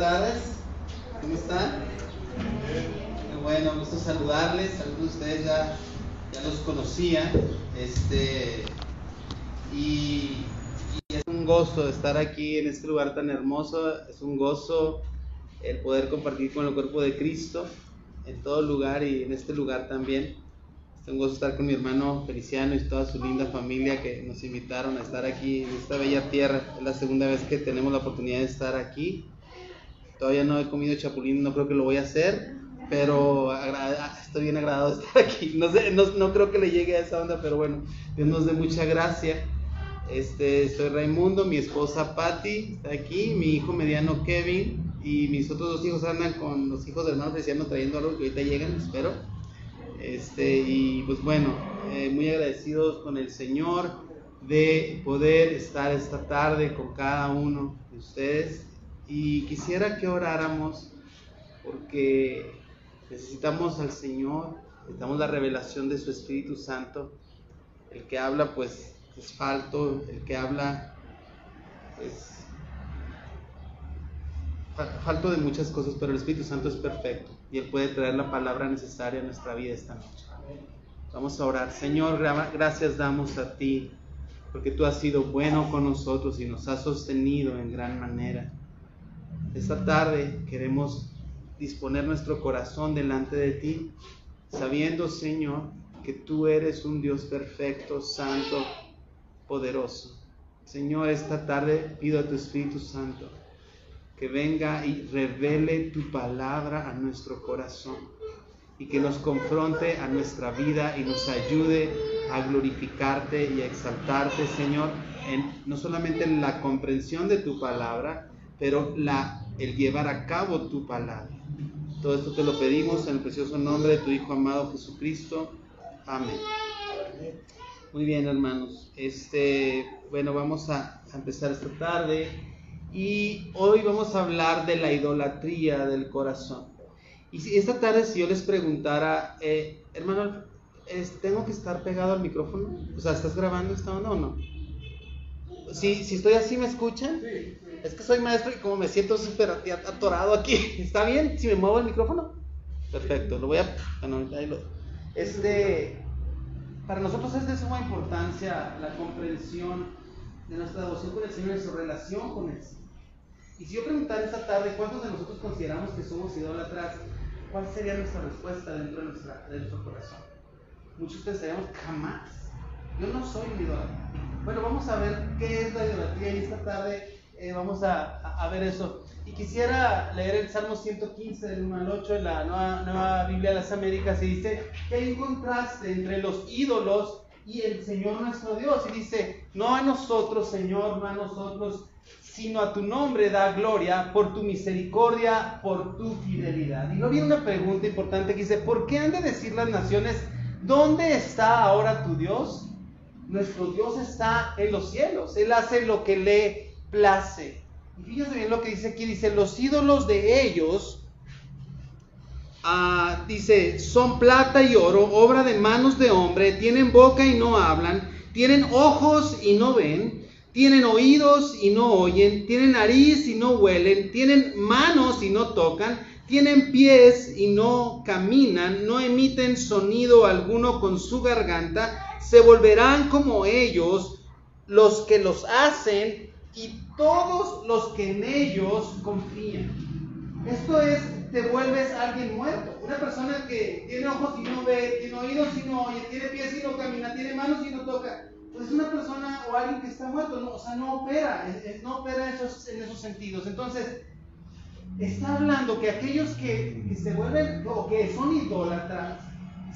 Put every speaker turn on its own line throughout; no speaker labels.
tardes. ¿Cómo están? Qué bueno, gusto saludarles. Algunos de ustedes ya, ya los conocían. Este, y, y es un gozo estar aquí en este lugar tan hermoso. Es un gozo el poder compartir con el cuerpo de Cristo en todo lugar y en este lugar también. Es un gozo estar con mi hermano Feliciano y toda su linda familia que nos invitaron a estar aquí en esta bella tierra. Es la segunda vez que tenemos la oportunidad de estar aquí. Todavía no he comido chapulín, no creo que lo voy a hacer, pero estoy bien agradado de estar aquí. No, sé, no, no, creo que le llegue a esa onda, pero bueno, Dios nos dé mucha gracia. Este, soy Raimundo, mi esposa Patti está aquí, mi hijo mediano Kevin y mis otros dos hijos andan con los hijos del hermano Feliciano trayendo algo que ahorita llegan, espero. Este, y pues bueno, eh, muy agradecidos con el Señor de poder estar esta tarde con cada uno de ustedes y quisiera que oráramos porque necesitamos al Señor, necesitamos la revelación de su Espíritu Santo. El que habla pues es falto, el que habla es falto de muchas cosas, pero el Espíritu Santo es perfecto y Él puede traer la palabra necesaria a nuestra vida esta noche. Vamos a orar. Señor, gracias damos a ti porque tú has sido bueno con nosotros y nos has sostenido en gran manera. Esta tarde queremos disponer nuestro corazón delante de ti, sabiendo, Señor, que tú eres un Dios perfecto, santo, poderoso. Señor, esta tarde pido a tu Espíritu Santo que venga y revele tu palabra a nuestro corazón y que nos confronte a nuestra vida y nos ayude a glorificarte y a exaltarte, Señor, no solamente en la comprensión de tu palabra, pero el llevar a cabo tu palabra. Todo esto te lo pedimos en el precioso nombre de tu Hijo amado Jesucristo. Amén. Muy bien, hermanos. Este, bueno, vamos a, empezar esta tarde y hoy vamos a hablar de la idolatría del corazón. Y si esta tarde si yo les preguntara, eh, hermano, ¿tengo que estar pegado al micrófono? O sea, ¿estás grabando esta onda o no? Si, si estoy así, ¿me escuchan? Sí. Es que soy maestro y como me siento súper atorado aquí. ¿Está bien si me muevo el micrófono? Perfecto, lo voy a... Bueno, ahí lo... Este, para nosotros es de suma importancia la comprensión de nuestra devoción con el Señor y su relación con Él. Y si yo preguntara esta tarde cuántos de nosotros consideramos que somos idólatras, ¿cuál sería nuestra respuesta dentro de, nuestra, de nuestro corazón? Muchos pensaríamos, jamás. Yo no soy un idólatra. Bueno, vamos a ver qué es la idolatría y esta tarde eh, vamos a, ver eso. Y quisiera leer el Salmo 115 del 1 al 8 en la nueva, nueva Biblia de las Américas y dice que hay un contraste entre los ídolos y el Señor nuestro Dios. Y dice, no a nosotros, Señor, no a nosotros, sino a tu nombre da gloria por tu misericordia, por tu fidelidad. Y no viene una pregunta importante que dice, ¿por qué han de decir las naciones, ¿dónde está ahora tu Dios? Nuestro Dios está en los cielos, Él hace lo que le place. Y fíjense bien lo que dice aquí, dice, los ídolos de ellos, ah, dice, son plata y oro, obra de manos de hombre, tienen boca y no hablan, tienen ojos y no ven, tienen oídos y no oyen, tienen nariz y no huelen, tienen manos y no tocan, tienen pies y no caminan, no emiten sonido alguno con su garganta, se volverán como ellos, los que los hacen y todos los que en ellos confían. Esto es, te vuelves alguien muerto. Una persona que tiene ojos y no ve, tiene oídos y no oye, tiene pies y no camina, tiene manos y no toca. Pues es una persona o alguien que está muerto, no, o sea, no opera, no opera esos, en esos sentidos. Entonces, está hablando que aquellos que, se vuelven o que son idólatras,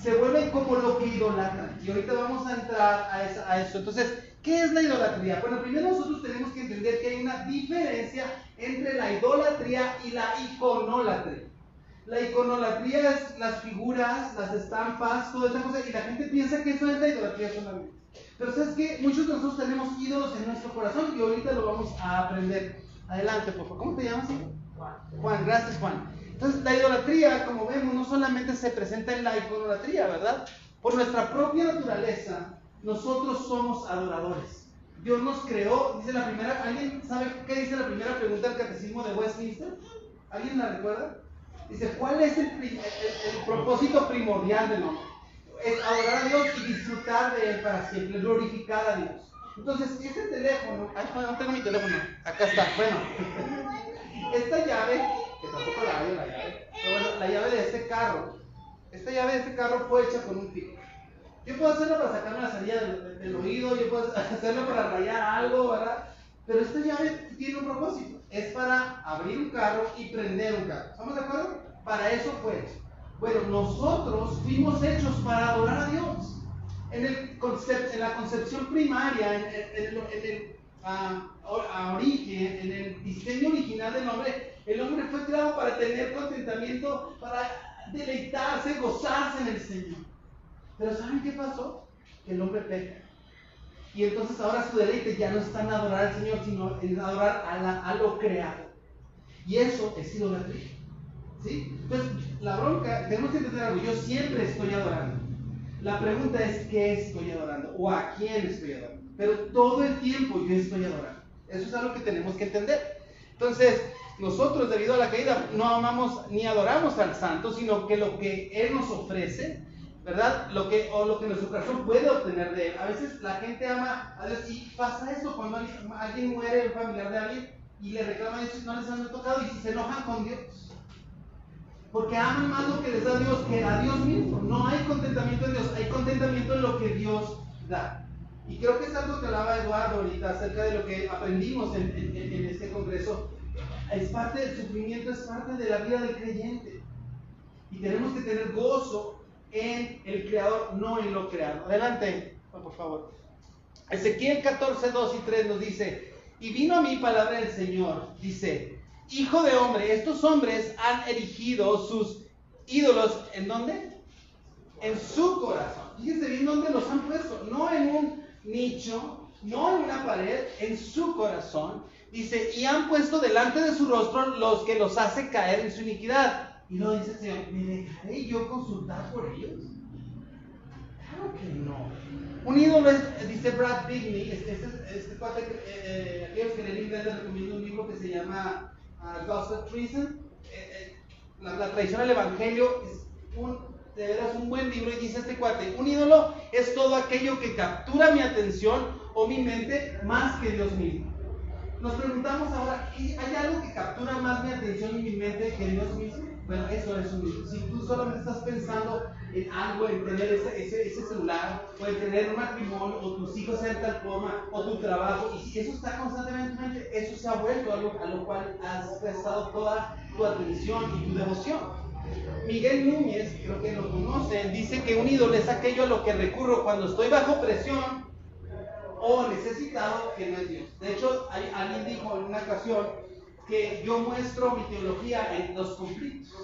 se vuelven como lo que idolatran. Y ahorita vamos a entrar a eso. Entonces, ¿Qué es la idolatría? Bueno, primero nosotros tenemos que entender que hay una diferencia entre la idolatría y la iconolatría. La iconolatría es las figuras, las estampas, toda esa cosa, y la gente piensa que eso es la idolatría solamente. Pero sabes que muchos de nosotros tenemos ídolos en nuestro corazón y ahorita lo vamos a aprender. Adelante, por favor. ¿Cómo te llamas? Juan. Juan, gracias Juan. Entonces, la idolatría, como vemos, no solamente se presenta en la iconolatría, ¿verdad? Por nuestra propia naturaleza, nosotros somos adoradores. Dios nos creó, dice la primera, ¿alguien sabe qué dice la primera pregunta del catecismo de Westminster? ¿Alguien la recuerda? Dice, ¿cuál es el, propósito primordial del hombre? Es adorar a Dios y disfrutar de Él para siempre, glorificar a Dios. Entonces, este teléfono, ay, no tengo mi teléfono, acá está, bueno, esta llave, que tampoco la hay la llave, pero bueno, la llave de este carro, esta llave de este carro fue hecha con un pico. Yo puedo hacerlo para sacarme la salida del, oído, yo puedo hacerlo para rayar algo, ¿verdad? Pero esta llave tiene un propósito. Es para abrir un carro y prender un carro. ¿Estamos de acuerdo? Para eso fue hecho. Bueno, nosotros fuimos hechos para adorar a Dios. En, el en la concepción primaria, en, el, en origen, en el diseño original del hombre, el hombre fue creado para tener contentamiento, para deleitarse, gozarse en el Señor. Pero ¿saben qué pasó? Que el hombre peca. Y entonces ahora su deleite ya no está en adorar al Señor, sino en adorar a, a lo creado. Y eso es idolatría. ¿Sí? Entonces, la bronca, tenemos que entender algo. Yo siempre estoy adorando. La pregunta es: ¿qué estoy adorando? ¿O a quién estoy adorando? Pero todo el tiempo yo estoy adorando. Eso es algo que tenemos que entender. Entonces, nosotros, debido a la caída, no amamos ni adoramos al santo, sino que lo que Él nos ofrece ¿verdad? Lo que, o lo que nuestro corazón puede obtener de él. A veces la gente ama a Dios y pasa eso cuando alguien muere, el familiar de alguien, y le reclama a Dios no les han tocado y se enojan con Dios. Porque aman más lo que les da Dios que a Dios mismo. No hay contentamiento en Dios, hay contentamiento en lo que Dios da. Y creo que es algo que hablaba Eduardo ahorita acerca de lo que aprendimos en, en, en este congreso. Es parte del sufrimiento, es parte de la vida del creyente. Y tenemos que tener gozo en el creador, no en lo creado. Adelante, por favor. Ezequiel 14, 2 y 3 nos dice, y vino a mí palabra del Señor, dice, hijo de hombre, estos hombres han erigido sus ídolos, ¿en dónde? En su corazón. Fíjense bien dónde los han puesto, no en un nicho, no en una pared, en su corazón. Dice, y han puesto delante de su rostro los que los hace caer en su iniquidad y luego dice el Señor, ¿me dejaré yo consultar por ellos? Claro que no. Un ídolo es, dice Brad Bigney, este, este, este cuate, eh, eh, aquellos que inglés les recomiendo un libro que se llama uh, Gospel Treason. Eh, la, la, tradición del Evangelio es un, de veras un buen libro y dice este cuate, un ídolo es todo aquello que captura mi atención o mi mente más que Dios mismo. Nos preguntamos ahora, ¿hay algo que captura más mi atención y mi mente que Dios mismo? Bueno, eso es un Si tú solamente estás pensando en algo, en tener ese, ese, celular, o en tener un matrimonio, o tus hijos sean tal forma, o tu trabajo, y si eso está constantemente, eso se ha vuelto algo a lo cual has prestado toda tu atención y tu devoción. Miguel Núñez, creo que lo conocen, dice que un ídolo es aquello a lo que recurro cuando estoy bajo presión o necesitado que no es Dios. De hecho, alguien dijo en una ocasión que yo muestro mi teología en los conflictos.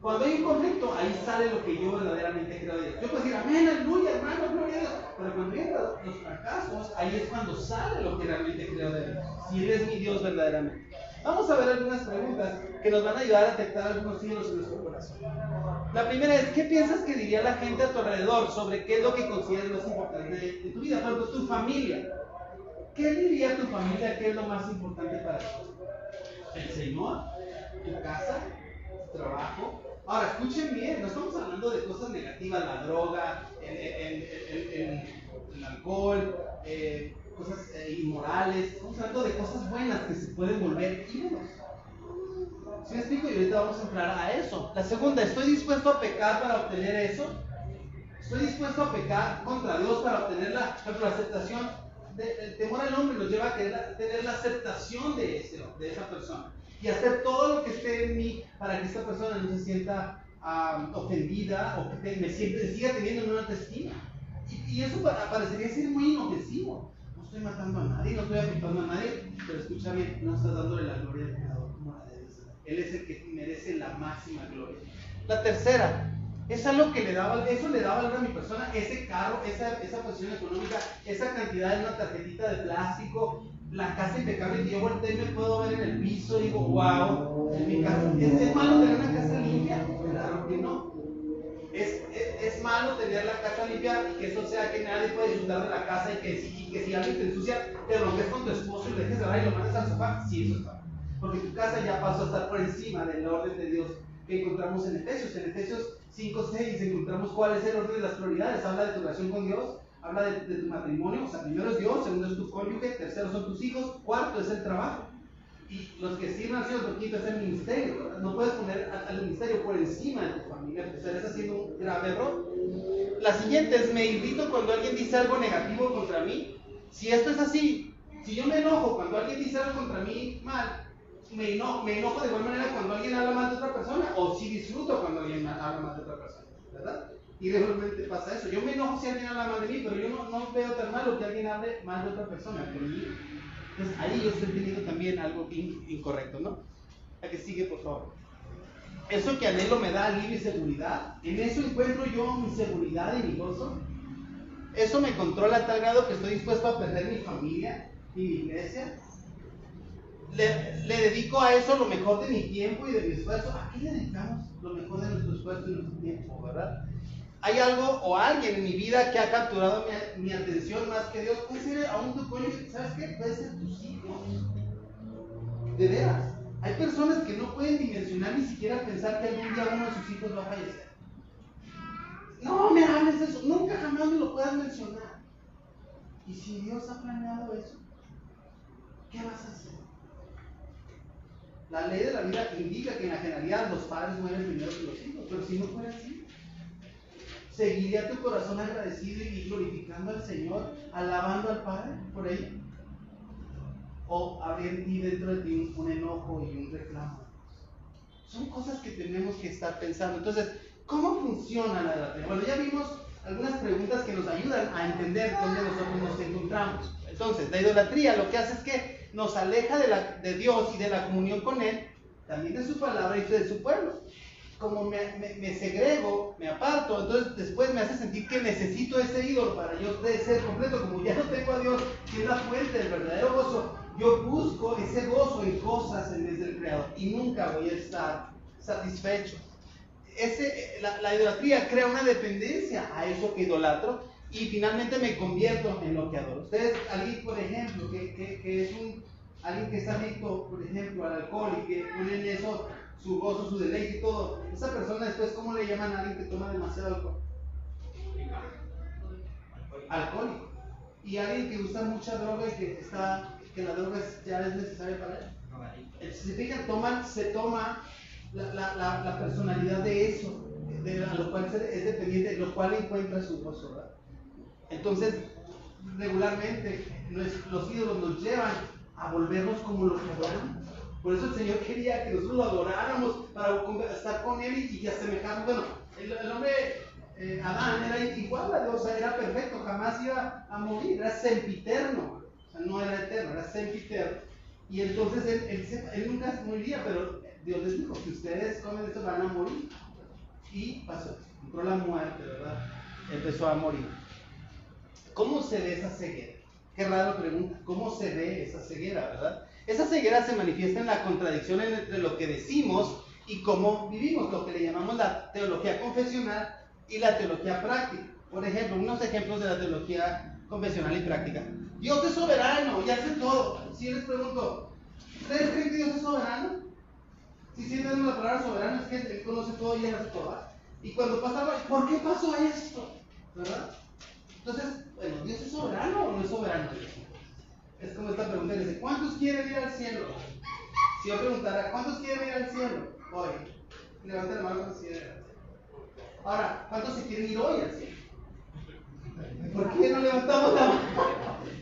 Cuando hay un conflicto, ahí sale lo que yo verdaderamente creo de Dios. Yo puedo decir, amén, aleluya, hermano, gloria a Dios. Pero cuando vienen los fracasos, ahí es cuando sale lo que realmente creo de Dios. Si Él es mi Dios verdaderamente. Vamos a ver algunas preguntas que nos van a ayudar a detectar algunos signos en nuestro corazón. La primera es, ¿qué piensas que diría la gente a tu alrededor sobre qué es lo que consideras más importante de, tu vida? Por ejemplo, tu familia. ¿Qué diría tu familia que es lo más importante para ti? El Señor, tu casa, tu trabajo. Ahora, escuchen bien, no estamos hablando de cosas negativas, la droga, el, alcohol, eh, cosas eh, inmorales, estamos hablando de cosas buenas que se pueden volver ídolos. ¿Sí me explico? Y ahorita vamos a entrar a eso. La segunda, ¿estoy dispuesto a pecar para obtener eso? ¿Estoy dispuesto a pecar contra Dios para obtener la, la aceptación el temor al hombre nos lleva a querer tener la aceptación de, ese, de esa persona y hacer todo lo que esté en mí para que esta persona no se sienta ofendida o que me, siga teniendo una autoestima. Y, y, eso parecería ser muy inofensivo. No estoy matando a nadie, no estoy afectando a nadie, pero escucha bien, no estás dándole la gloria al Creador como la debes Él es el que merece la máxima gloria. La tercera, es algo que le daba, eso le daba valor a mi persona, ese carro, esa, esa posición económica, esa cantidad de una tarjetita de plástico, la casa impecable, que yo volteé y me puedo ver en el piso y digo, wow, en mi casa. ¿Es, malo tener una casa limpia? Claro que no. Es, es, malo tener la casa limpia y que eso sea que nadie puede disfrutar de la casa y que, si, que si alguien te ensucia, te rompes con tu esposo y le dejes de y lo mandas al sofá. Sí, eso está. porque tu casa ya pasó a estar por encima del orden de Dios que encontramos en Efesios. En Efesios 5, 6 encontramos cuál es el orden de las prioridades. Habla de tu relación con Dios, habla de, tu matrimonio, o sea, primero es Dios, segundo es tu cónyuge, tercero son tus hijos, cuarto es el trabajo. Y los que sirvan sido quinto es el ministerio. No puedes poner al ministerio por encima de tu familia, porque estarías haciendo un grave error. La siguiente es, me irrito cuando alguien dice algo negativo contra mí. Si esto es así, si yo me enojo cuando alguien dice algo contra mí mal, me enojo, me enojo de igual manera cuando alguien habla mal de otra persona, o si disfruto cuando alguien habla mal de otra persona, ¿verdad? Y realmente pasa eso. Yo me enojo si alguien habla mal de mí, pero yo no, no veo tan malo que alguien hable mal de otra persona. Entonces ahí yo estoy teniendo también algo incorrecto, ¿no? La que sigue, por favor. Eso que anhelo me da alivio y seguridad. En eso encuentro yo mi seguridad y mi gozo. Eso me controla a tal grado que estoy dispuesto a perder mi familia y mi iglesia le, dedico a eso lo mejor de mi tiempo y de mi esfuerzo. ¿A qué le dedicamos lo mejor de nuestro esfuerzo y nuestro tiempo, verdad? Hay algo o alguien en mi vida que ha capturado mi, atención más que Dios. Puede ser aún tu cónyuge, ¿sabes qué? Puede ser tus hijos. De veras. Hay personas que no pueden dimensionar ni siquiera pensar que algún día uno de sus hijos va a fallecer. No me hables eso. Nunca jamás me lo puedas mencionar. Y si Dios ha planeado eso, ¿qué vas a hacer? La ley de la vida indica que en la generalidad los padres mueren primero que los hijos, pero si no fuera así, ¿seguiría tu corazón agradecido y glorificando al Señor, alabando al Padre por ello? ¿O habría en ti dentro de ti un, enojo y un reclamo? Son cosas que tenemos que estar pensando. Entonces, ¿cómo funciona la idolatría? Bueno, ya vimos algunas preguntas que nos ayudan a entender dónde nosotros nos encontramos. Entonces, la idolatría lo que hace es que nos aleja de, la, de Dios y de la comunión con Él, también de su palabra y de su pueblo. Como me, me, segrego, me aparto, entonces después me hace sentir que necesito ese ídolo para yo ser completo. Como ya no tengo a Dios, que es la fuente del verdadero gozo, yo busco ese gozo en cosas en vez del Creador y nunca voy a estar satisfecho. Ese, la, la idolatría crea una dependencia a eso que idolatro y finalmente me convierto en lo que adoro. Ustedes, alguien, por ejemplo, que, que, es un, alguien que está adicto, por ejemplo, al alcohol y que pone en eso su gozo, su deleite y todo, esa persona después, ¿cómo le llaman a alguien que toma demasiado alcohol? Alcohólico. Y alguien que usa mucha droga y que, está, que la droga ya es necesaria para él. Si se fijan, toman, se toma la, la, la, personalidad de eso, de, a lo cual es dependiente, lo cual encuentra su gozo, ¿verdad? Entonces, regularmente los ídolos nos llevan a volvernos como los que adoramos. Por eso el Señor quería que nosotros lo adoráramos para estar con Él y, y asemejarnos. Bueno, el, hombre eh, Adán era igual a Dios, era perfecto, jamás iba a morir, era sempiterno. O sea, no era eterno, era sempiterno. Y entonces él, él, nunca moriría, pero Dios les dijo, si ustedes comen esto van a morir. Y pasó, entró la muerte, ¿verdad? Empezó a morir. ¿Cómo se ve esa ceguera? Qué raro pregunta. ¿Cómo se ve esa ceguera, verdad? Esa ceguera se manifiesta en la contradicción entre lo que decimos y cómo vivimos, lo que le llamamos la teología confesional y la teología práctica. Por ejemplo, unos ejemplos de la teología confesional y práctica. Dios es soberano y hace todo. Si les pregunto, ¿ustedes creen que Dios es soberano? Si sienten la palabra soberano es que Él conoce todo y hace todo. Y cuando pasa ¿por qué pasó esto? ¿Verdad? Entonces, bueno, ¿Dios es soberano o no es soberano? Es como esta pregunta dice, ¿cuántos quieren ir al cielo? Si yo preguntara, ¿cuántos quieren ir al cielo? Hoy. Levanten la mano si ir al cielo. Ahora, ¿cuántos se quieren ir hoy al cielo? ¿Por qué no levantamos la mano?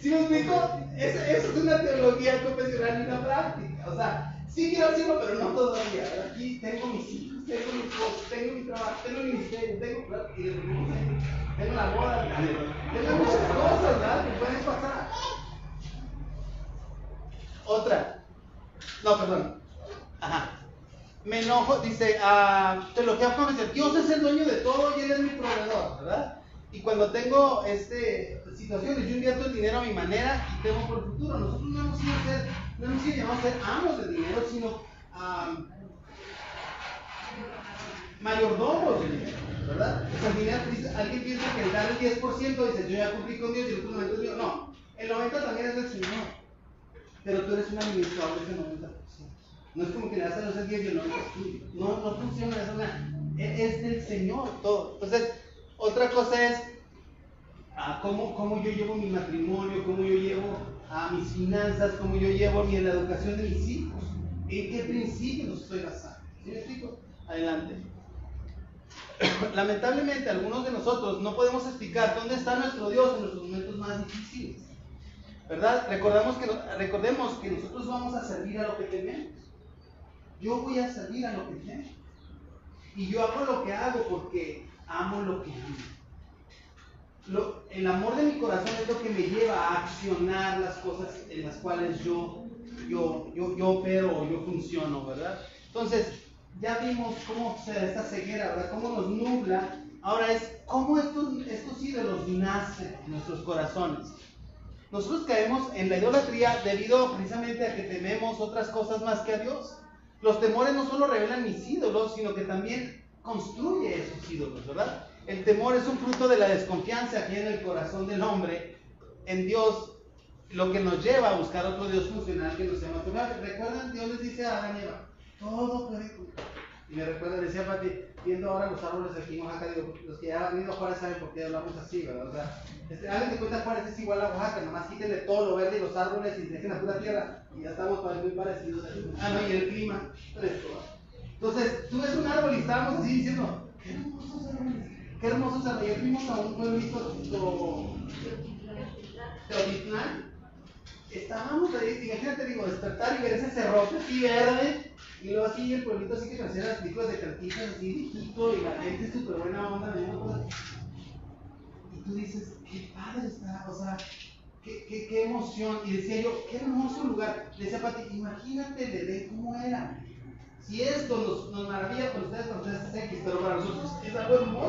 ¿Sí me explico? Eso, eso es una teología confesional y una práctica. O sea, sí quiero cielo, pero no todavía. Aquí tengo mis hijos, tengo mis cosas, tengo mi trabajo, tengo mi ministerio, tengo... Y tengo la boda, tengo muchas cosas, ¿verdad? Que pueden pasar. Otra. No, perdón. Ajá. Me enojo, dice, ah, te lo que dice, Dios es el dueño de todo y Él es mi proveedor, ¿verdad? Y cuando tengo este, situaciones, yo invierto el dinero a mi manera y tengo por el futuro. Nosotros no hemos sido, ser, no llamados a ser amos del dinero, sino um, mayordomos del dinero. ¿verdad? alguien piensa que el dar el 10% dice, yo ya cumplí con Dios y el otro 90% es mío. No, el 90% también es del Señor. Pero tú eres un administrador de ese 90%. No es como que le das a los 10 y el 90 es No, no funciona, es, una, es del Señor todo. Entonces, otra cosa es ah, cómo, cómo yo llevo mi matrimonio, cómo yo llevo a mis finanzas, cómo yo llevo mi, la educación de mis hijos. ¿En qué principios estoy basando? ¿Sí me explico? Adelante. Lamentablemente, algunos de nosotros no podemos explicar dónde está nuestro Dios en nuestros momentos más difíciles. ¿Verdad? Recordamos que, recordemos que nosotros vamos a servir a lo que tememos. Yo voy a servir a lo que temo. Y yo hago lo que hago porque amo lo que amo. El amor de mi corazón es lo que me lleva a accionar las cosas en las cuales yo, yo, yo, yo opero o yo funciono, ¿verdad? Entonces, ya vimos cómo se esta ceguera, ¿verdad? Cómo nos nubla. Ahora es cómo estos, estos ídolos nacen en nuestros corazones. Nosotros caemos en la idolatría debido precisamente a que tememos otras cosas más que a Dios. Los temores no solo revelan mis ídolos, sino que también construye esos ídolos, ¿verdad? El temor es un fruto de la desconfianza aquí en el corazón del hombre en Dios, lo que nos lleva a buscar otro Dios funcional que nos llama. ¿Recuerdan? Dios les dice a Adán todo puede Y me recuerda, decía Pati, viendo ahora los árboles aquí en Oaxaca, digo, los que ya han venido a Juárez saben por qué hablamos así, ¿verdad? O sea, este, que cuenta Juárez es igual a Oaxaca, nomás quítenle todo lo verde y los árboles y dejen la pura tierra y ya estamos muy parecidos. Ah, no, y el clima, Entonces, tú ves un árbol y estábamos así diciendo, qué hermosos árboles, qué hermosos árboles. Ayer fuimos a un pueblito Teotitlán, estábamos ahí, imagínate, digo, despertar y ver ese cerrote así verde y luego así el pueblito así que hacía las películas de cantitas así viejito y la gente súper buena onda, Y tú dices, qué padre está, o sea, qué, qué, qué emoción. Y decía yo, qué hermoso lugar. Le decía Pati, imagínate bebé cómo era. Si esto nos, nos maravilla para ustedes, para ustedes es X, pero para nosotros es algo hermoso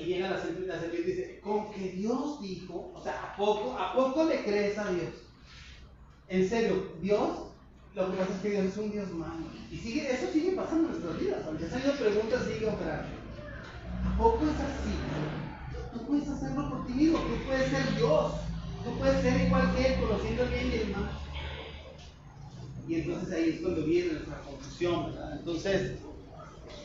Y llega la serpiente y dice, con que Dios dijo, o sea, ¿a poco, ¿a poco le crees a Dios? En serio, Dios, lo que pasa es que Dios es un Dios malo. Y sigue, eso sigue pasando en nuestras vidas. Aunque se preguntas, sigue operando. ¿A poco es así? Tú puedes hacerlo por ti mismo, tú puedes ser Dios, tú puedes ser igual que Él, conociendo el bien y el mal. Y entonces ahí es cuando viene nuestra confusión, ¿verdad? Entonces,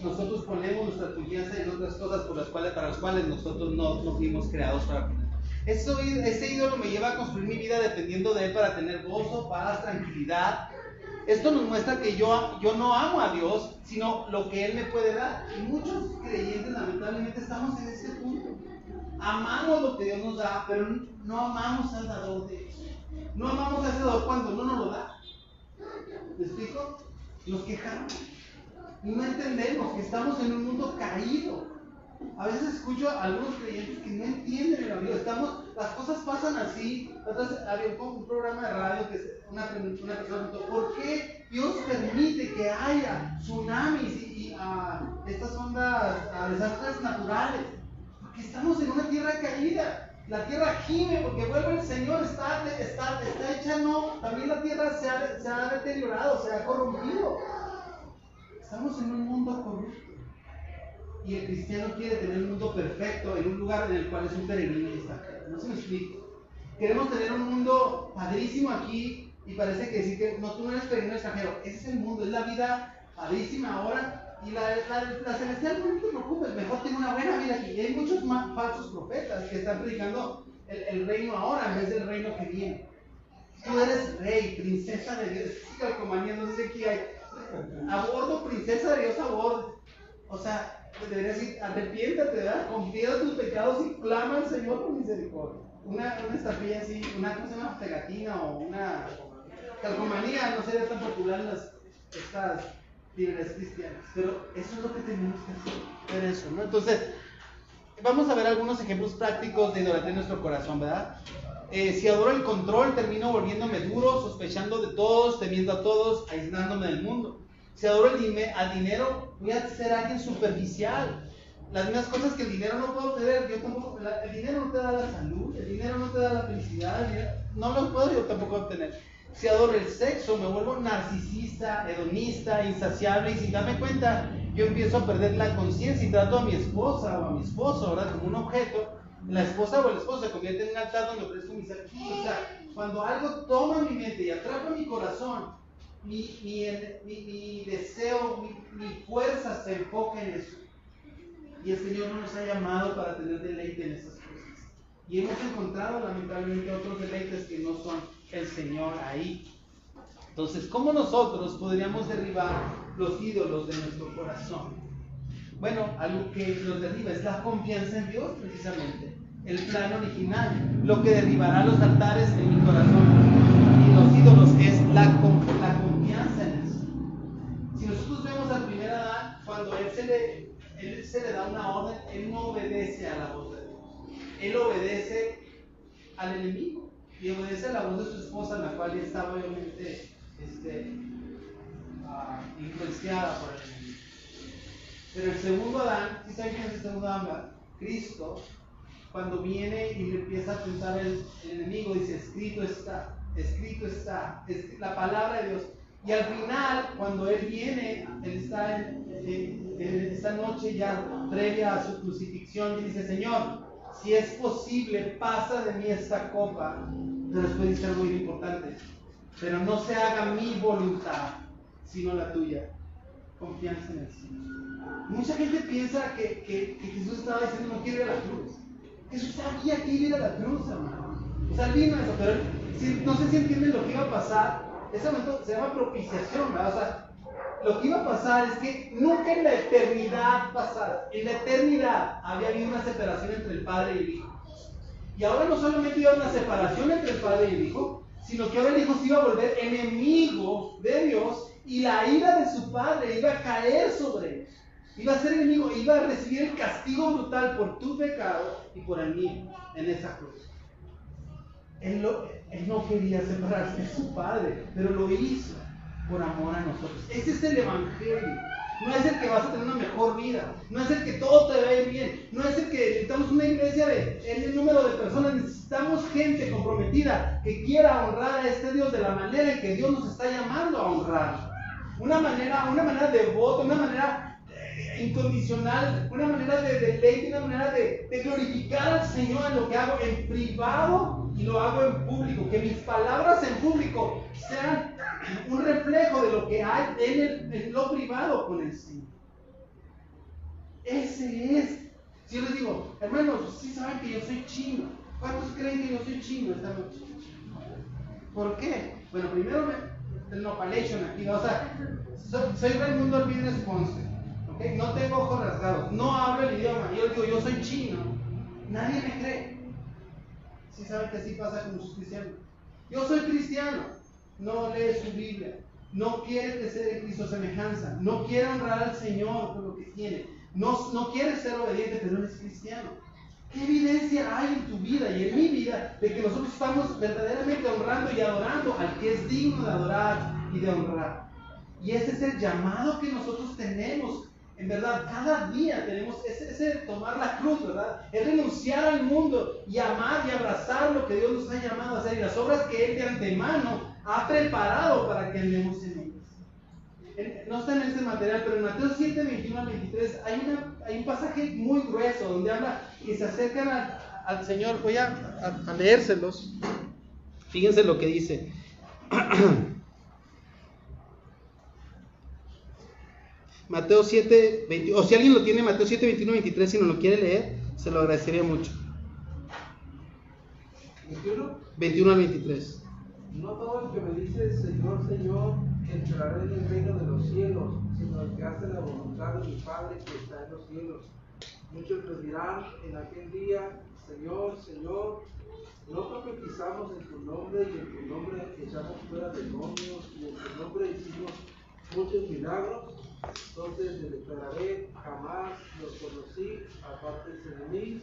nosotros ponemos nuestra confianza en otras cosas por las cuales, para las cuales nosotros no, no fuimos creados para poner. Eso, ese ídolo me lleva a construir mi vida dependiendo de él para tener gozo, paz, tranquilidad. Esto nos muestra que yo, yo no amo a Dios, sino lo que Él me puede dar. Y muchos creyentes lamentablemente estamos en este punto amamos lo que Dios nos da, pero no amamos al dador de eso. No amamos a ese dador cuando no nos lo da. ¿Me explico? Nos quejamos. Y no entendemos que estamos en un mundo caído. A veces escucho a algunos creyentes que no entienden el amigo. Estamos, las cosas pasan así. Entonces, había un, programa de radio que una, una persona preguntó, ¿por qué Dios permite que haya tsunamis y, ah, estas ondas, uh, desastres naturales? estamos en una tierra caída. La tierra gime porque vuelve el Señor, está, está, está hecha, no, también la tierra se ha deteriorado, se ha corrompido. Estamos en un mundo corrupto. Y el cristiano quiere tener un mundo perfecto en un lugar en el cual es un peregrino y. No se me explico. Queremos tener un mundo padrísimo aquí y parece que decir que no, tú no eres peregrino extranjero. Ese es el mundo, es la vida padrísima ahora y la, la, celestial no te preocupes, mejor tiene una buena vida aquí. Y hay muchos más falsos profetas que están predicando el, reino ahora en vez del reino que viene. Tú eres rey, princesa de Dios. Es calcomanía, no sé si hay. A bordo, princesa de Dios a bordo. O sea, deberías decir, arrepiéntate, ¿verdad? Confiesa tus pecados y clama al Señor con misericordia. Una, una estafilla así, una cosa más pegatina o una calcomanía no sería tan popular en las, estas libertades cristianas. Pero eso es lo que tenemos que hacer, eso, ¿no? Entonces, vamos a ver algunos ejemplos prácticos de idolatría en nuestro corazón, ¿verdad? Eh, si adoro el control, termino volviéndome duro, sospechando de todos, temiendo a todos, aislándome del mundo. Si adoro el al dinero, voy a ser alguien superficial. Las mismas cosas que el dinero no puedo tener, yo tampoco, el dinero no te da la salud, el dinero no te da la felicidad, no lo puedo yo tampoco obtener. Si adoro el sexo, me vuelvo narcisista, hedonista, insaciable y sin darme cuenta, yo empiezo a perder la conciencia y trato a mi esposa o a mi esposo, ¿verdad? Como un objeto. La esposa o el esposo se convierte en un altar donde ofrezco mis sacrificios. O sea, cuando algo toma mi mente y atrapa mi corazón, mi, mi, mi, deseo, mi, fuerza se enfoca en eso. Y el Señor no nos ha llamado para tener deleite en esas cosas. Y hemos encontrado lamentablemente otros deleites que no son el Señor ahí. Entonces, ¿cómo nosotros podríamos derribar los ídolos de nuestro corazón? Bueno, algo que los derriba es la confianza en Dios, precisamente. El plan original. Lo que derribará los altares de mi corazón y los ídolos es la, confianza en eso. Si nosotros vemos al primer Adán, cuando él se, le, él da una orden, él no obedece a la voz de Dios. Él obedece al enemigo y obedece a la voz de su esposa, la cual ya estaba obviamente este, uh, influenciada por el enemigo. Pero el segundo Adán, ¿sí saben quién es el segundo Adán? Cristo, cuando viene y le empieza a tentar el, enemigo, dice, escrito está, escrito está, es la palabra de Dios. Y al final, cuando Él viene, Él está en, esta noche ya previa a su crucifixión y dice, Señor, si es posible, pasa de mí esta copa. Pero después dice algo muy importante, pero no se haga mi voluntad, sino la tuya. Confianza en el Señor. Mucha gente piensa que, que, Jesús estaba diciendo no quiere la cruz. Jesús sabía que iba a ir a la cruz, hermano. O sea, vino eso, pero no sé si entienden lo que iba a pasar. Ese momento se llama propiciación, ¿verdad? O sea, lo que iba a pasar es que nunca en la eternidad pasada, en la eternidad había habido una separación entre el Padre y el Hijo. Y ahora no solamente iba a una separación entre el Padre y el Hijo, sino que ahora el Hijo se iba a volver enemigo de Dios y la ira de su Padre iba a caer sobre él. Iba a ser enemigo, iba a recibir el castigo brutal por tu pecado y por el mío en esa cruz. Él, él no quería separarse de su Padre, pero lo hizo por amor a nosotros. Ese es el Evangelio. No es el que vas a tener una mejor vida. No es el que todo te va a ir bien. No es el que necesitamos una iglesia de el número de personas. Necesitamos gente comprometida que quiera honrar a este Dios de la manera en que Dios nos está llamando a honrar. Una manera, una manera de voto, una manera incondicional, una manera de deleite, una manera de, glorificar al Señor en lo que hago en privado y lo hago en público. Que mis palabras en público sean un reflejo de lo que hay en, el, lo privado con el Señor. Ese es. Si yo les digo, hermanos, si saben que yo soy chino. ¿Cuántos creen que yo soy chino esta noche? ¿Por qué? Bueno, primero el nopalation aquí, o sea, soy, soy Raimundo Alvines Ponce, No tengo ojos rasgados, no hablo el idioma. Yo digo, yo soy chino. Nadie me cree. Si saben que así pasa con los cristianos. Yo soy cristiano no lee su Biblia, no quiere crecer en Cristo semejanza, no quiere honrar al Señor por lo que tiene, no, no quiere ser obediente, pero no es cristiano. ¿Qué evidencia hay en tu vida y en mi vida de que nosotros estamos verdaderamente honrando y adorando al que es digno de adorar y de honrar? Y ese es el llamado que nosotros tenemos. En verdad, cada día tenemos ese, ese tomar la cruz, ¿verdad? Es renunciar al mundo y amar y abrazar lo que Dios nos ha llamado a hacer y las obras que Él de antemano ha preparado para que andemos en ellas. No está en este material, pero en Mateo 7, 21 al 23 hay, un pasaje muy grueso donde habla que se acercan al Señor. Voy a, a, leérselos. Fíjense lo que dice. Mateo 7, 21, o si alguien lo tiene, Mateo 7, 21, 23, si no lo quiere leer, se lo agradecería mucho. 21, 21 al 23.
No todo el que me dice Señor, Señor, entrará en el reino de los cielos, sino el que hace la voluntad de mi Padre que está en los cielos. Muchos me dirán en aquel día, Señor, Señor, no profetizamos en tu nombre y en tu nombre echamos fuera demonios y en tu nombre hicimos muchos milagros. Entonces les declararé, jamás los conocí, aparte de mí,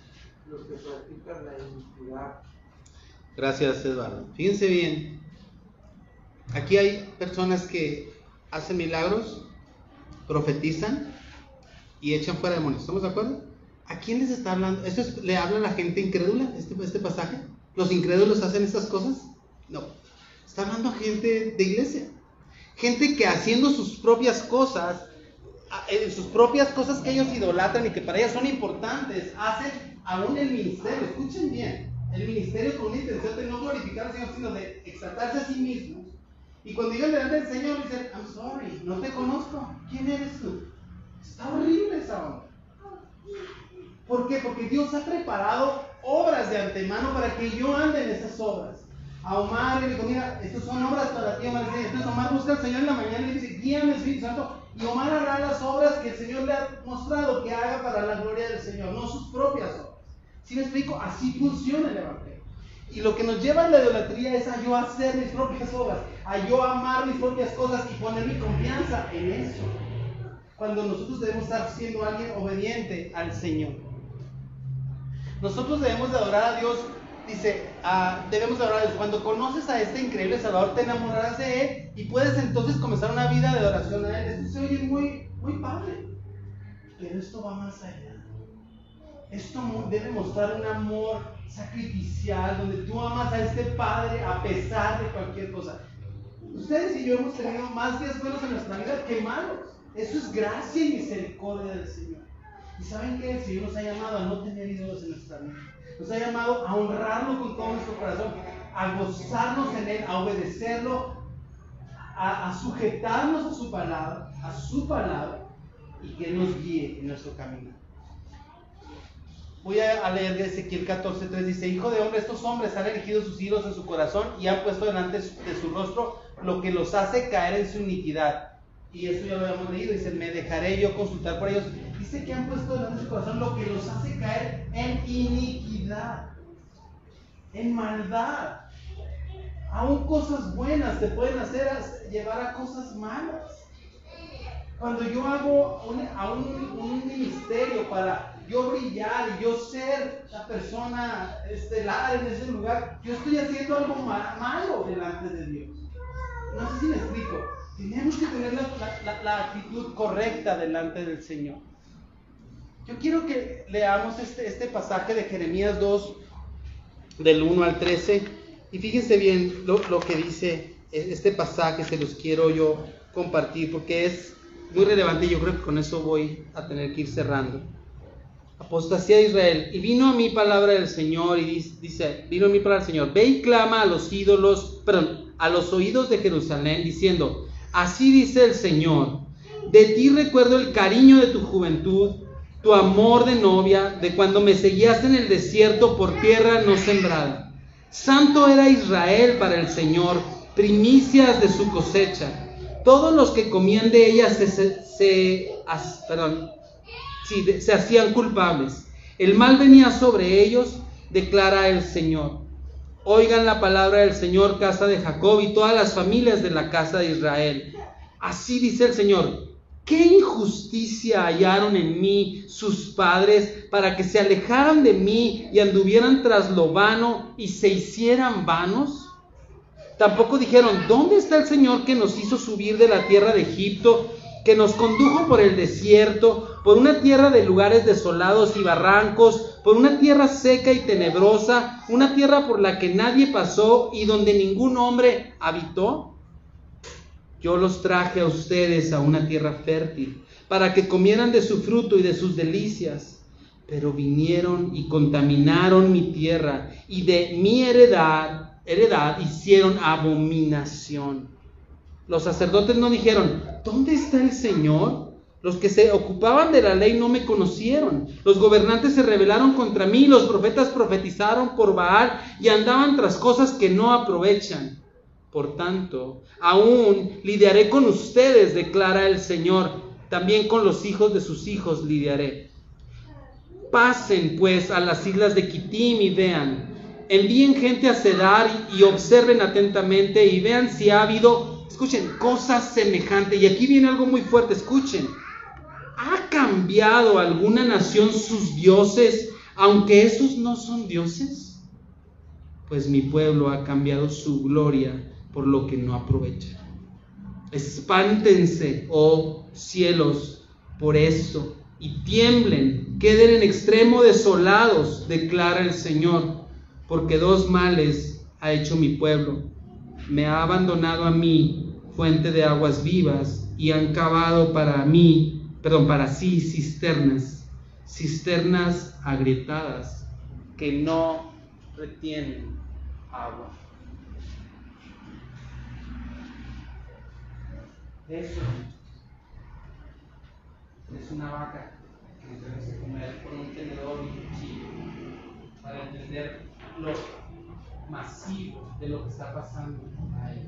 los que practican la iniquidad.
Gracias, Eduardo. Fíjense bien, aquí hay personas que hacen milagros, profetizan y echan fuera demonios. ¿Estamos de acuerdo? ¿A quién les está hablando? ¿Esto le habla a la gente incrédula, este, este pasaje? ¿Los incrédulos hacen estas cosas? No, está hablando a gente de iglesia. Gente que haciendo sus propias cosas, eh, sus propias cosas que ellos idolatran y que para ellas son importantes, hacen aún el ministerio. Escuchen bien, el ministerio con una intención de no glorificar al Señor, sino de exaltarse a sí mismos. Y cuando llegan delante del Señor, dicen, I'm sorry, no te conozco. ¿Quién eres tú? Está horrible esa onda. ¿Por qué? Porque Dios ha preparado obras de antemano para que yo ande en esas obras. A Omar le dijo, mira, estas son obras para ti, Omar. Entonces Omar busca al Señor en la mañana y le dice, guíame Espíritu Santo. Y Omar hará las obras que el Señor le ha mostrado que haga para la gloria del Señor, no sus propias obras. ¿Sí me explico? Así funciona el Evangelio. Y lo que nos lleva a la idolatría es a yo hacer mis propias obras, a yo amar mis propias cosas y poner mi confianza en eso. Cuando nosotros debemos estar siendo alguien obediente al Señor. Nosotros debemos de adorar a Dios, dice, ah, debemos Dios. Cuando conoces a este increíble Salvador, te enamorarás de Él y puedes entonces comenzar una vida de adoración a Él. Esto se oye muy, muy padre, pero esto va más allá. Esto debe mostrar un amor sacrificial, donde tú amas a este Padre a pesar de cualquier cosa. Ustedes y yo hemos tenido más días buenos en nuestra vida que malos. Eso es gracia y misericordia del Señor. Y saben que el Señor nos ha llamado a no tener ídolos en nuestra vida. Nos ha llamado a honrarlo con todo nuestro corazón, a gozarnos en Él, a obedecerlo, a, sujetarnos a su palabra, a su palabra, y que nos guíe en nuestro camino. Voy a leer de Ezequiel 14:3. Dice: Hijo de hombre, estos hombres han elegido sus ídolos en su corazón y han puesto delante de su rostro lo que los hace caer en su iniquidad. Y eso ya lo habíamos leído. Dice: Me dejaré yo consultar por ellos dice que han puesto delante de corazón lo que los hace caer en iniquidad, en maldad. Aún cosas buenas te pueden hacer llevar a cosas malas. Cuando yo hago un, a un, ministerio para yo brillar y yo ser la persona estelar en ese lugar, yo estoy haciendo algo malo delante de Dios. No sé si me explico. Tenemos que tener la actitud correcta delante del Señor. Yo quiero que leamos este, este pasaje de Jeremías 2, del 1 al 13, y fíjense bien lo, lo que dice este pasaje, se los quiero yo compartir porque es muy relevante y yo creo que con eso voy a tener que ir cerrando. Apostasía de Israel. Y vino a mi palabra del Señor y dice, vino a mi palabra del Señor, ve y clama a los ídolos, perdón, a los oídos de Jerusalén, diciendo, así dice el Señor, de ti recuerdo el cariño de tu juventud tu amor de novia, de cuando me seguías en el desierto por tierra no sembrada. Santo era Israel para el Señor, primicias de su cosecha. Todos los que comían de ella se, se, se hacían culpables. El mal venía sobre ellos, declara el Señor. Oigan la palabra del Señor, casa de Jacob y todas las familias de la casa de Israel. Así dice el Señor, ¿Qué injusticia hallaron en mí sus padres para que se alejaran de mí y anduvieran tras lo vano y se hicieran vanos? Tampoco dijeron, ¿dónde está el Señor que nos hizo subir de la tierra de Egipto, que nos condujo por el desierto, por una tierra de lugares desolados y barrancos, por una tierra seca y tenebrosa, una tierra por la que nadie pasó y donde ningún hombre habitó? Yo los traje a ustedes a una tierra fértil, para que comieran de su fruto y de sus delicias. Pero vinieron y contaminaron mi tierra, y de mi heredad, heredad hicieron abominación. Los sacerdotes no dijeron, ¿dónde está el Señor? Los que se ocupaban de la ley no me conocieron. Los gobernantes se rebelaron contra mí, los profetas profetizaron por Baal y andaban tras cosas que no aprovechan. Por tanto, aún lidiaré con ustedes, declara el Señor, también con los hijos de sus hijos lidiaré. Pasen pues a las islas de Kitim y vean, envíen gente a Cedar y observen atentamente y vean si ha habido, escuchen, cosas semejantes. Y aquí viene algo muy fuerte, escuchen. ¿Ha cambiado alguna nación sus dioses, aunque esos no son dioses? Pues mi pueblo ha cambiado su gloria por lo que no aprovechan. Espántense, oh cielos, por eso, y tiemblen, queden en extremo desolados, declara el Señor, porque dos males ha hecho mi pueblo. me ha abandonado a mí, fuente de aguas vivas, y han cavado para mí, perdón, para sí cisternas, cisternas agrietadas que no retienen agua. Eso es una vaca que tenemos que comer con un tenedor y un cuchillo para entender lo masivo de lo que está pasando ahí.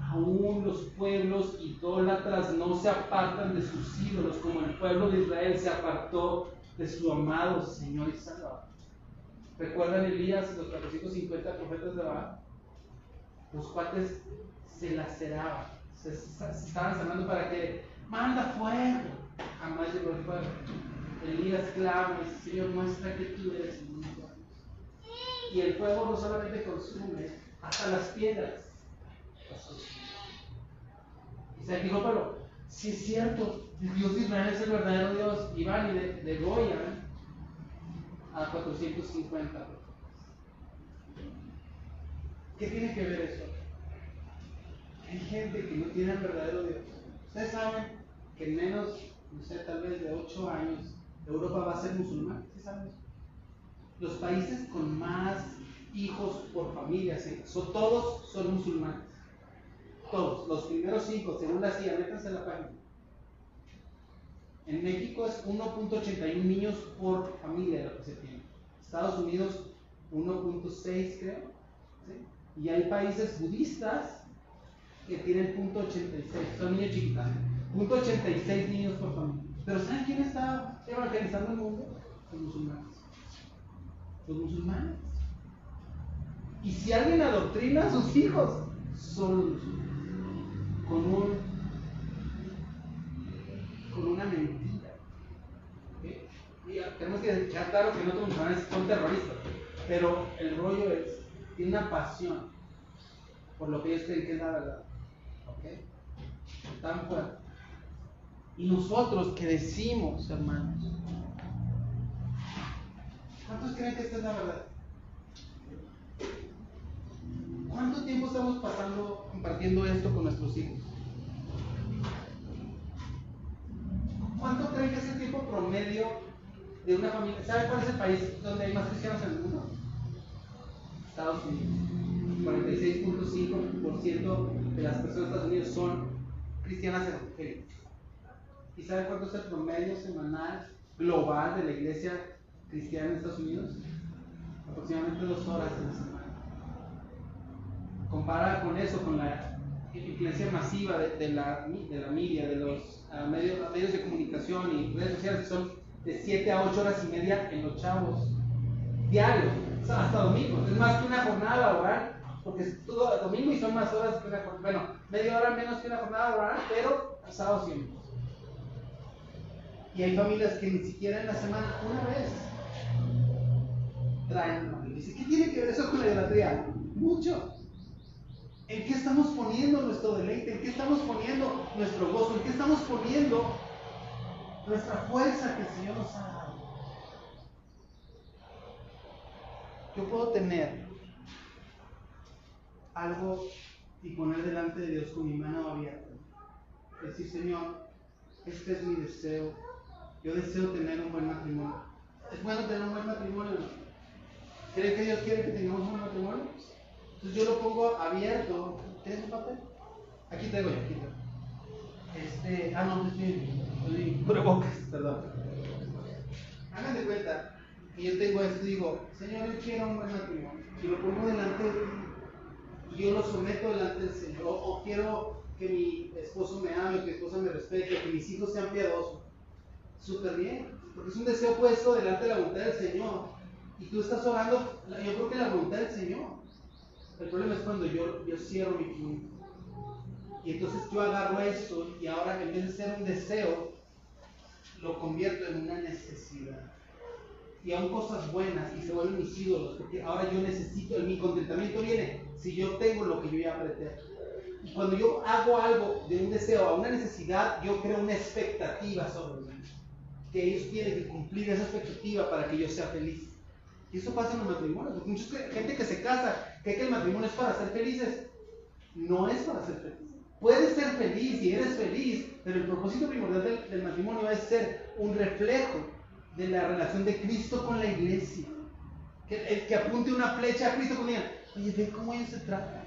Aún los pueblos idólatras no se apartan de sus ídolos, como el pueblo de Israel se apartó de su amado Señor y Salvador. ¿Recuerdan Elías, los 450 profetas de Baal? Los cuates se laceraban, se, estaban sanando para que manda fuego. Jamás llegó el fuego. Elías clama y dice, Señor, muestra que tú eres el único. Y el fuego no solamente consume, hasta las piedras. Y se dijo, pero si es cierto, el Dios de Israel es el verdadero Dios, y van y de, de Goya a 450. ¿Qué tiene que ver eso? Hay gente que no tiene el verdadero Dios. Ustedes saben que en menos, no sé, tal vez de 8 años, Europa va a ser musulmán. ¿Sí saben? Los países con más hijos por familia, ¿sí? todos son musulmanes. Todos. Los primeros cinco, según la CIA, métanse en la página. En México es 1.81 niños por familia lo que se tiene. Estados Unidos 1.6 creo. Y hay países budistas que tienen .86, son niños chiquitos. .86 niños por familia. Pero ¿saben quién está evangelizando el mundo? Los musulmanes. Los musulmanes. Y si alguien adoctrina a sus hijos, son los musulmanes. Con un con una mentira. Y tenemos que dejar claro que no los musulmanes son terroristas, pero el rollo es, tiene una pasión por lo que ellos creen que es la verdad. ¿Ok? Tan. Y nosotros que decimos, hermanos, ¿cuántos creen que esta es la verdad? ¿Cuánto tiempo estamos pasando compartiendo esto con nuestros hijos? ¿Cuánto creen que es el tiempo promedio de una familia? ¿Sabe cuál es el país donde hay más cristianos en el mundo? Estados Unidos. 46.5% de las personas de Estados Unidos son cristianas evangélicas. ¿Y sabe cuánto es el promedio semanal global de la iglesia cristiana en Estados Unidos? Aproximadamente dos horas en la semana. Compara con eso, con la influencia masiva de, la, de la media, de los medios, medios de comunicación y redes sociales, son de 7 a 8 horas y media en los chavos, diarios, hasta domingo. Es más que una jornada laboral, porque es todo domingo y son más horas que una jornada, bueno, media hora menos que una jornada laboral, pero sábado siempre. Y hay familias que ni siquiera en la semana, una vez, traen Dice, ¿qué tiene que ver eso con la idolatría? Mucho. ¿En qué estamos poniendo nuestro deleite? ¿En qué estamos poniendo nuestro gozo? ¿En qué estamos poniendo nuestra fuerza que el Señor nos ha dado? Yo puedo tener algo y poner delante de Dios con mi mano abierta. Decir, Señor, este es mi deseo. Yo deseo tener un buen matrimonio. ¿Es bueno tener un buen matrimonio? ¿Cree que Dios quiere que tengamos un buen matrimonio? Entonces yo lo pongo abierto. ¿Tienes un papel? Aquí tengo yo, aquí tengo. Este, ah, no, estoy, estoy bocas, perdón. Hagan de cuenta que yo tengo esto y digo, Señor, yo quiero un buen matrimonio. Y lo pongo delante y yo lo someto delante del Señor. O, quiero que mi esposo me ame, que mi esposa me respete, que mis hijos sean piadosos. Súper bien, porque es un deseo puesto delante de la voluntad del Señor. Y tú estás orando, yo creo que la voluntad del Señor. El problema es cuando yo, yo cierro mi punto. Y entonces yo agarro eso y ahora en vez de ser un deseo, lo convierto en una necesidad. Y aún cosas buenas y se vuelven mis ídolos, porque ahora yo necesito, mi contentamiento viene si yo tengo lo que yo ya apreté. Y cuando yo hago algo de un deseo a una necesidad, yo creo una expectativa sobre mí. Que ellos tienen que cumplir esa expectativa para que yo sea feliz. Y eso pasa en los matrimonios. Mucha gente que se casa ¿Qué que el matrimonio es para ser felices? No es para ser felices. Puedes ser feliz y eres feliz, pero el propósito primordial del, matrimonio es ser un reflejo de la relación de Cristo con la iglesia. Que, que apunte una flecha a Cristo con ella. Oye, ve cómo ellos se tratan.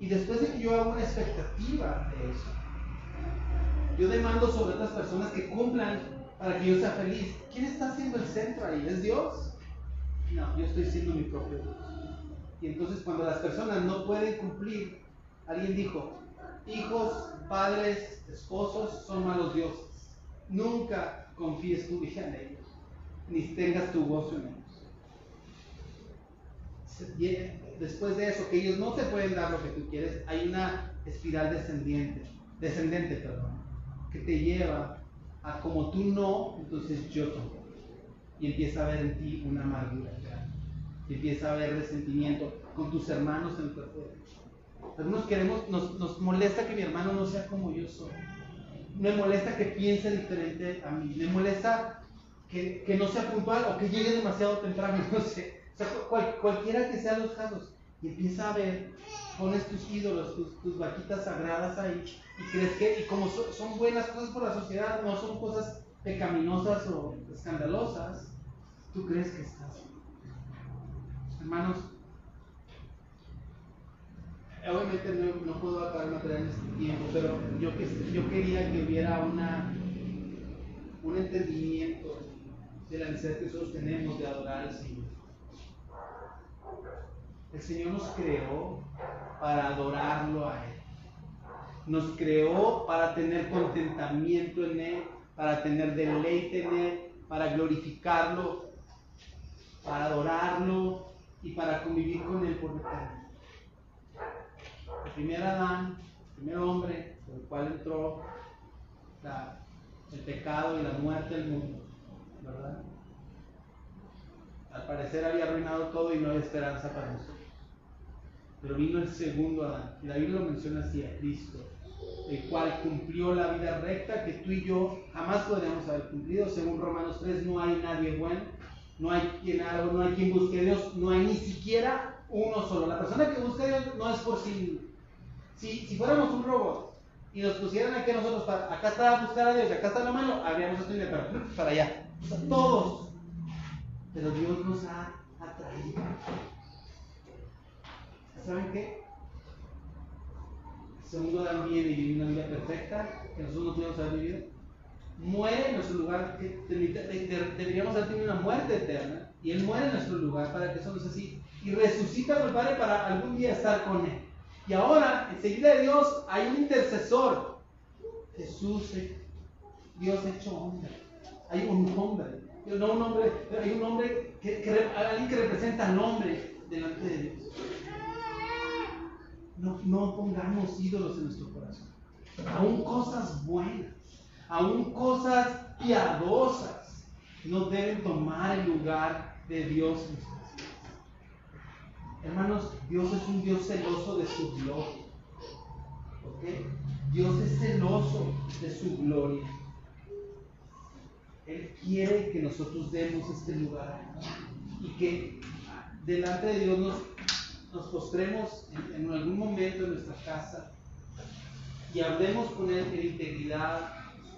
Y después de que yo hago una expectativa de eso, yo demando sobre otras personas que cumplan para que yo sea feliz. ¿Quién está haciendo el centro ahí? ¿Es Dios? No, yo estoy siendo mi propio Dios. Y entonces cuando las personas no pueden cumplir, alguien dijo, hijos, padres, esposos son malos dioses. Nunca confíes tu vida en ellos, ni tengas tu gozo en ellos. Después de eso, que ellos no te pueden dar lo que tú quieres, hay una espiral descendiente, descendente, perdón, que te lleva a como tú no, entonces yo tampoco. Y empieza a ver en ti una amargura empieza a haber resentimiento con tus hermanos en de Algunos queremos, nos, nos molesta que mi hermano no sea como yo soy. Me molesta que piense diferente a mí. Me molesta que, que no sea puntual o que llegue demasiado temprano. No sé. Sea, cualquiera que sean los casos. Y empieza a ver, pones tus ídolos, tus, tus vaquitas sagradas ahí. Y crees que, y como son buenas cosas por la sociedad, no son cosas pecaminosas o escandalosas, tú crees que estás Hermanos, obviamente no, puedo acabar material en este tiempo, pero yo, yo quería que hubiera una, un entendimiento de la necesidad que nosotros tenemos de adorar al Señor. El Señor nos creó para adorarlo a Él. Nos creó para tener contentamiento en Él, para tener deleite en Él, para glorificarlo, para adorarlo, y para convivir con Él por eterno. El primer Adán, el primer hombre por el cual entró el pecado y la muerte del mundo, ¿verdad? Al parecer había arruinado todo y no había esperanza para nosotros. Pero vino el segundo Adán, y Biblia lo menciona así, a Cristo, el cual cumplió la vida recta que tú y yo jamás podríamos haber cumplido. Según Romanos 3, no hay nadie bueno, no hay quien no hay quien busque a Dios, no hay ni siquiera uno solo. La persona que busca a Dios no es por sí. Si, si fuéramos un robot y nos pusieran aquí a nosotros, para, acá está buscar a Dios y acá está la mano, habríamos esto para allá. todos. Pero Dios nos ha atraído. ¿Saben qué? Segundo Dan viene y vive una vida perfecta que nosotros no pudimos haber vivido muere en nuestro lugar, deberíamos haber tenido una muerte eterna, y Él muere en nuestro lugar para que somos así, y resucita al Padre para algún día estar con Él. Y ahora, enseguida de Dios, hay un intercesor, Jesús, Dios hecho hombre. Hay un hombre, no un hombre, hay un hombre, alguien que representa al hombre delante de Dios. No, no pongamos ídolos en nuestro corazón, aún cosas buenas aún cosas piadosas no deben tomar el lugar de Dios Hermanos, Dios es un Dios celoso de su gloria. ¿Ok? Dios es celoso de su gloria. Él quiere que nosotros demos este lugar y que delante de Dios nos, postremos en, en algún momento en nuestra casa y hablemos con Él en integridad,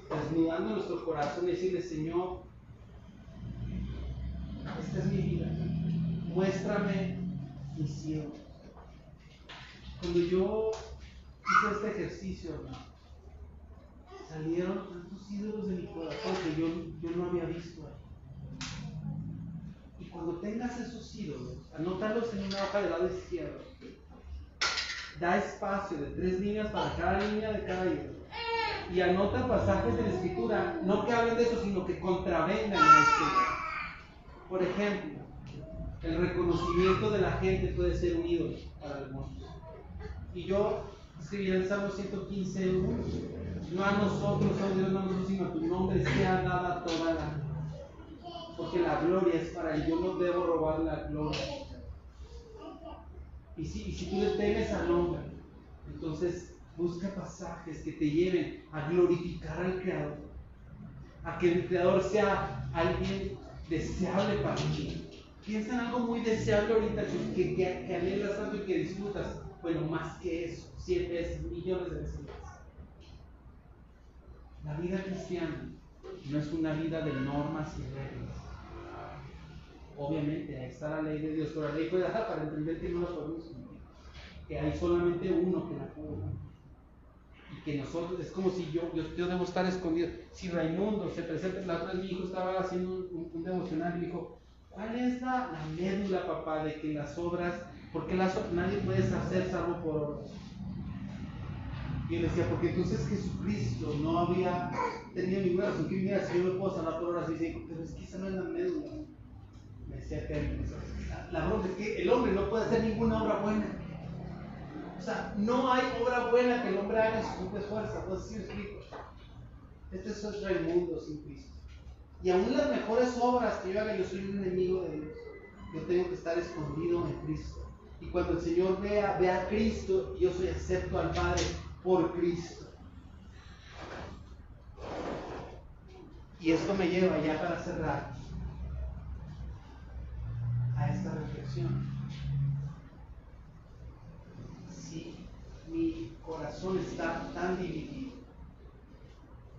desnudando nuestro corazón y decirle, Señor, esta es mi vida, muéstrame mi cielo. Cuando yo hice este ejercicio, salieron tantos ídolos de mi corazón que yo, yo no había visto ahí. Y cuando tengas esos ídolos, anótalos en una hoja del lado izquierdo. Da espacio de tres líneas para cada línea de cada ídolo y anota pasajes de la escritura, no que hablen de eso, sino que contravengan a esto. Por ejemplo, el reconocimiento de la gente puede ser un ídolo para algunos. Y yo escribí en Salmo 115, no a nosotros, oh Dios, no sino a tu nombre sea dada toda la porque la gloria es para él, yo no debo robar la gloria. Y si, tú le temes al hombre, entonces Busca pasajes que te lleven a glorificar al Creador, a que el Creador sea alguien deseable para ti, Piensa en algo muy deseable ahorita que, que, anhelas tanto y que disfrutas. Bueno, más que eso, siete veces, millones de veces. La vida cristiana no es una vida de normas y reglas. Obviamente, ahí está la ley de Dios, pero la ley puede dar para entender que no la podemos. Que hay solamente uno que la puede. Y que nosotros, es como si yo, yo, debo estar escondido. Si Raimundo se presenta, la otra vez mi hijo estaba haciendo un, devocional y dijo, ¿cuál es la, la, médula, papá, de que las obras, porque las, nadie puede hacer salvo por obras? Y él decía, porque entonces Jesucristo no había tenido ninguna razón que viniera, si yo me puedo salvar por horas, y dice, pero es que esa no es la médula. Me decía que la, bronca es que el hombre no puede hacer ninguna obra buena. O sea, no hay obra buena que el hombre haga en sus propias fuerzas. No sé si me explico. Este es Raimundo sin Cristo. Y aún las mejores obras que yo haga, yo soy un enemigo de Dios. Yo tengo que estar escondido en Cristo. Y cuando el Señor vea, vea a Cristo, yo soy acepto al Padre por Cristo. Y esto me lleva ya para cerrar a esta reflexión. Si mi corazón está tan dividido,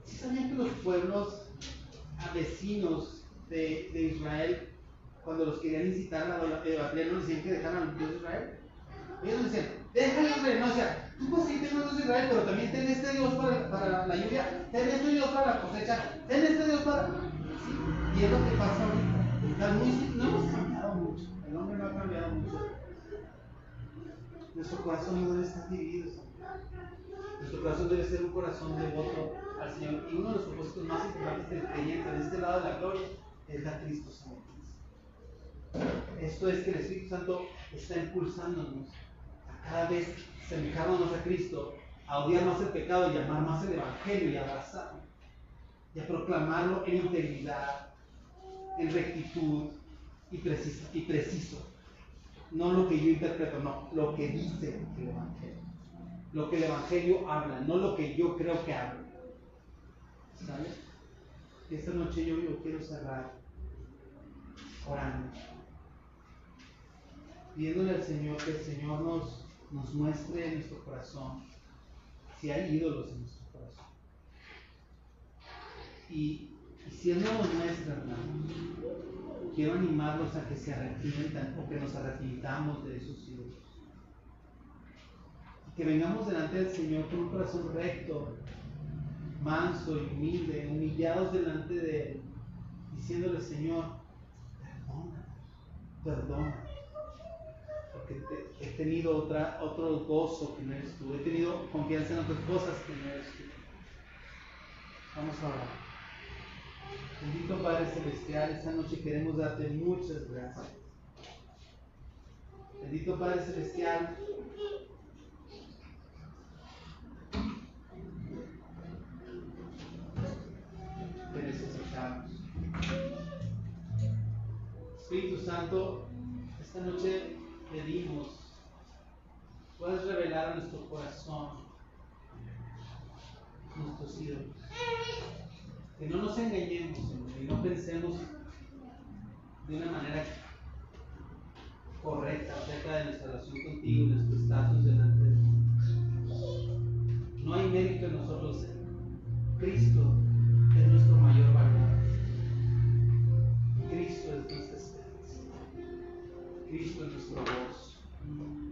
si sabían que los pueblos vecinos de, Israel, cuando los querían incitar a la idolatría, no decían que dejaran al Dios de Israel? Ellos decían, déjale Israel, no, o sea, pues sí ten un Dios de Israel, pero también ten este Dios para, la lluvia, ten este Dios para la cosecha, ten este Dios para... Y es lo que pasa ahorita. no hemos cambiado mucho, el hombre no ha cambiado mucho. Nuestro corazón no debe estar dividido. Nuestro corazón debe ser un corazón devoto al Señor. Y uno de los propósitos más importantes del creyente de este lado de la gloria es la Cristo Santo. Esto es que el Espíritu Santo está impulsándonos cada vez asemejarnos a Cristo, a odiar más el pecado y amar más el Evangelio y abrazarlo. Y a proclamarlo en integridad, en rectitud y preciso. Y preciso. No lo que yo interpreto, no, lo que dice el Evangelio. Lo que el Evangelio habla, no lo que yo creo que habla. ¿Sabes? Esta noche yo, yo quiero cerrar orando, pidiéndole al Señor que el Señor nos, nos muestre en nuestro corazón si hay ídolos en nuestro corazón. Y, y si nos muestra, hermanos, quiero animarlos a que se arrepientan o que nos arrepintamos de esos ídolos. Que vengamos delante del Señor con un corazón recto, manso y humilde, humillados delante de Él, diciéndole, Señor, perdona, perdona, he tenido otra, otro gozo que no eres tú, he tenido confianza en otras cosas que no eres tú. Vamos a orar. Bendito Padre Celestial, esta noche queremos darte muchas gracias. Bendito Padre Celestial, te necesitamos. Espíritu Santo, esta noche pedimos, puedes revelar a nuestro corazón nuestros ídolos. Que no nos engañemos, y no pensemos de una manera correcta acerca de nuestra relación contigo, nuestro estatus delante de ti. No hay mérito en nosotros. Cristo es nuestro mayor valor. Cristo es nuestro voz.